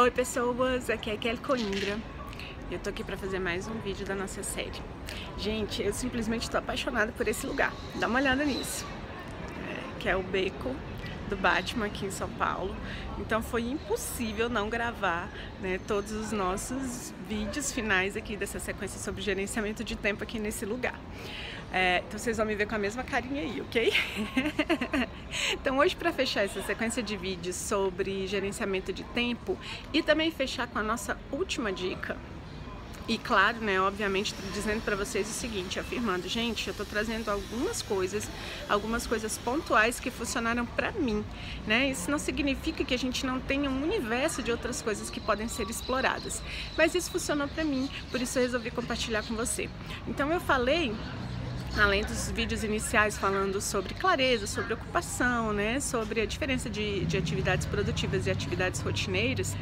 Oi pessoas, aqui é Kelly Coimbra. Eu tô aqui pra fazer mais um vídeo da nossa série. Gente, eu simplesmente tô apaixonada por esse lugar, dá uma olhada nisso, é, que é o Beco do Batman aqui em São Paulo. Então foi impossível não gravar né, todos os nossos vídeos finais aqui dessa sequência sobre gerenciamento de tempo aqui nesse lugar. É, então vocês vão me ver com a mesma carinha aí, ok? então hoje para fechar essa sequência de vídeos sobre gerenciamento de tempo e também fechar com a nossa última dica, e claro, né, obviamente, dizendo para vocês o seguinte, afirmando, gente, eu tô trazendo algumas coisas, algumas coisas pontuais que funcionaram para mim, né? Isso não significa que a gente não tenha um universo de outras coisas que podem ser exploradas, mas isso funcionou para mim, por isso eu resolvi compartilhar com você. Então eu falei além dos vídeos iniciais falando sobre clareza, sobre ocupação, né, sobre a diferença de, de atividades produtivas e atividades rotineiras,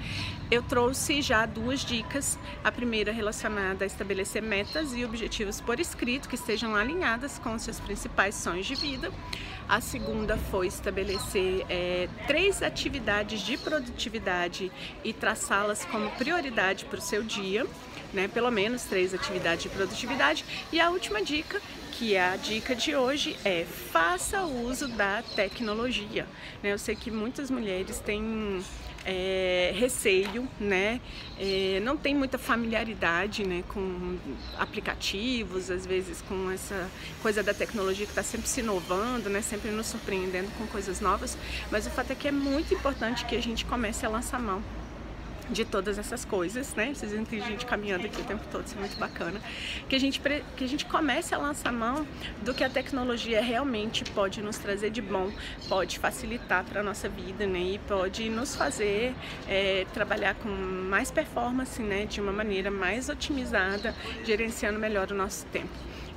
eu trouxe já duas dicas. A primeira relacionada a estabelecer metas e objetivos por escrito que estejam alinhadas com seus principais sonhos de vida. A segunda foi estabelecer é, três atividades de produtividade e traçá-las como prioridade para o seu dia, né? Pelo menos três atividades de produtividade. E a última dica que a dica de hoje é faça uso da tecnologia. Né? Eu sei que muitas mulheres têm é, receio, né? É, não tem muita familiaridade né, com aplicativos, às vezes com essa coisa da tecnologia que está sempre se inovando, né, sempre nos surpreendendo com coisas novas, mas o fato é que é muito importante que a gente comece a lançar mão de todas essas coisas, né? Vocês que tem gente caminhando aqui o tempo todo, isso é muito bacana. Que a gente, que a gente comece a lançar mão do que a tecnologia realmente pode nos trazer de bom, pode facilitar para a nossa vida, né? E pode nos fazer é, trabalhar com mais performance, né? De uma maneira mais otimizada, gerenciando melhor o nosso tempo.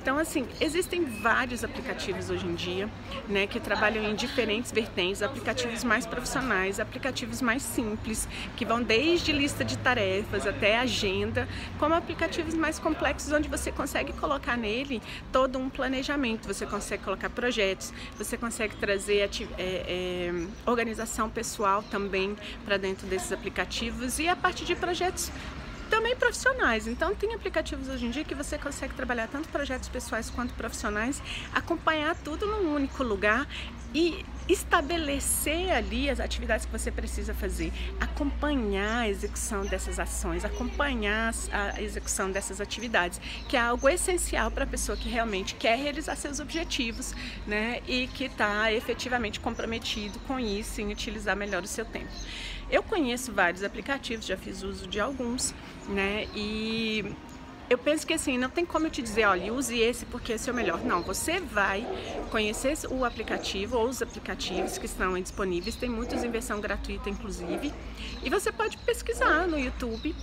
Então, assim, existem vários aplicativos hoje em dia, né, que trabalham em diferentes vertentes, aplicativos mais profissionais, aplicativos mais simples, que vão desde lista de tarefas até agenda, como aplicativos mais complexos, onde você consegue colocar nele todo um planejamento, você consegue colocar projetos, você consegue trazer é, é, organização pessoal também para dentro desses aplicativos e a partir de projetos também profissionais. Então tem aplicativos hoje em dia que você consegue trabalhar tanto projetos pessoais quanto profissionais, acompanhar tudo num único lugar e estabelecer ali as atividades que você precisa fazer, acompanhar a execução dessas ações, acompanhar a execução dessas atividades, que é algo essencial para a pessoa que realmente quer realizar seus objetivos, né, e que está efetivamente comprometido com isso, em utilizar melhor o seu tempo. Eu conheço vários aplicativos, já fiz uso de alguns, né? E eu penso que assim, não tem como eu te dizer, olha, use esse porque esse é o melhor. Não, você vai conhecer o aplicativo ou os aplicativos que estão disponíveis, tem muitos em versão gratuita, inclusive, e você pode pesquisar no YouTube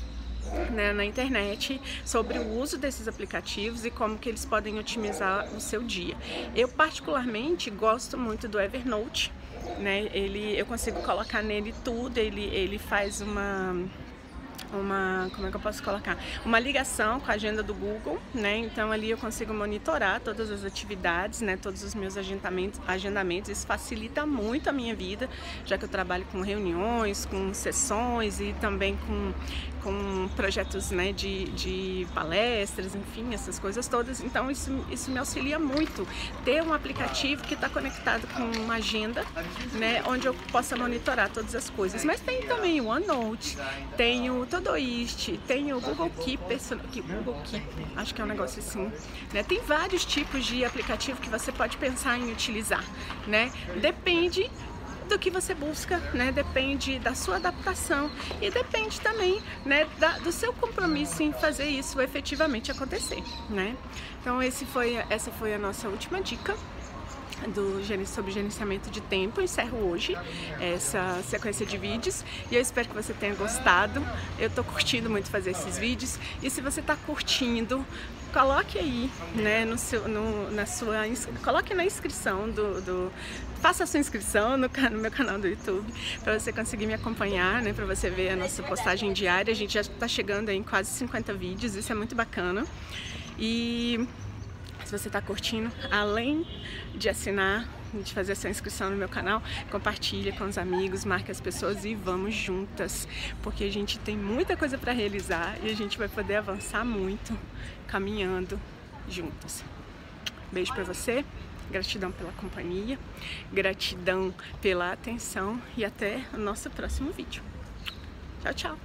né, na internet sobre o uso desses aplicativos e como que eles podem otimizar o seu dia. Eu particularmente gosto muito do Evernote, né? Ele, eu consigo colocar nele tudo, ele, ele faz uma uma, como é que eu posso colocar? Uma ligação com a agenda do Google, né? Então ali eu consigo monitorar todas as atividades, né? Todos os meus agendamentos, agendamentos. Isso facilita muito a minha vida, já que eu trabalho com reuniões, com sessões e também com, com projetos, né? De, de palestras, enfim, essas coisas todas. Então isso, isso me auxilia muito. Ter um aplicativo que está conectado com uma agenda, né? Onde eu possa monitorar todas as coisas. Mas tem também o OneNote, tem o Todoist, tem o Google Keep, Google Keep, acho que é um negócio assim, né? Tem vários tipos de aplicativo que você pode pensar em utilizar, né? Depende do que você busca, né? Depende da sua adaptação e depende também, né, da, do seu compromisso em fazer isso efetivamente acontecer, né? Então esse foi, essa foi a nossa última dica do sobre gerenciamento de tempo. Eu encerro hoje essa sequência de vídeos e eu espero que você tenha gostado. Eu estou curtindo muito fazer esses vídeos e se você está curtindo, coloque aí, né, no seu, no, na sua, coloque na inscrição do, do faça a sua inscrição no, no meu canal do YouTube para você conseguir me acompanhar, né, para você ver a nossa postagem diária. A gente já está chegando em quase 50 vídeos, isso é muito bacana. E se você está curtindo, além de assinar de fazer essa inscrição no meu canal, compartilha com os amigos, marque as pessoas e vamos juntas, porque a gente tem muita coisa para realizar e a gente vai poder avançar muito caminhando juntas. Beijo para você, gratidão pela companhia, gratidão pela atenção e até o nosso próximo vídeo. Tchau, tchau.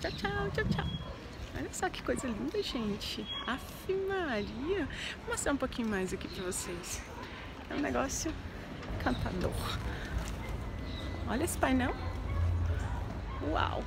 Tchau, tchau, tchau, tchau. Olha só que coisa linda, gente. Aff, Maria. Vou mostrar um pouquinho mais aqui pra vocês. É um negócio encantador. Olha esse painel. Uau!